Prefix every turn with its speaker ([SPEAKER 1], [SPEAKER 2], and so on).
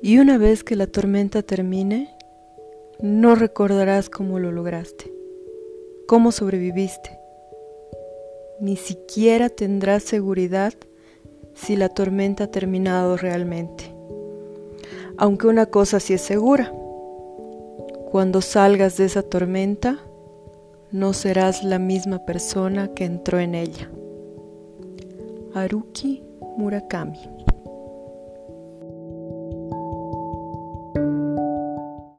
[SPEAKER 1] Y una vez que la tormenta termine, no recordarás cómo lo lograste, cómo sobreviviste. Ni siquiera tendrás seguridad si la tormenta ha terminado realmente. Aunque una cosa sí es segura, cuando salgas de esa tormenta, no serás la misma persona que entró en ella. Haruki Murakami